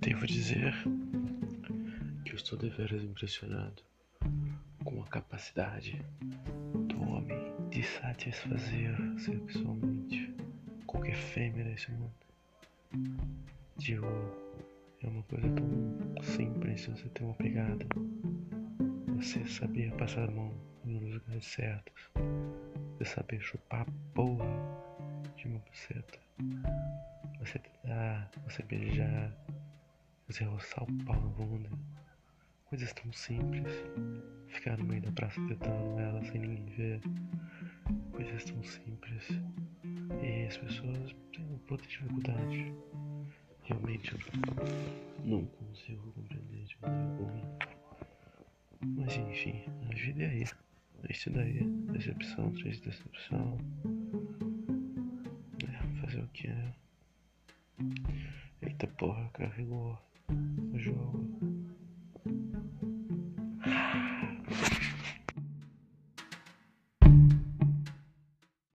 Devo dizer que eu estou deveras impressionado com a capacidade do homem de satisfazer sexualmente qualquer fêmea nesse mundo. Digo, é uma coisa tão simples você ter uma pegada, você saber passar a mão nos lugares certos, você saber chupar a porra de uma buceta, você dar, você beijar, você roçar o pau na bunda. Coisas tão simples. Ficar no meio da praça tentando ela sem ninguém ver. Coisas tão simples. E as pessoas têm uma puta dificuldade. Realmente eu não consigo compreender de maneira alguma. Mas enfim, a vida é. É isso daí. Decepção, três decepção. Que, né? Eita porra, carregou o jogo.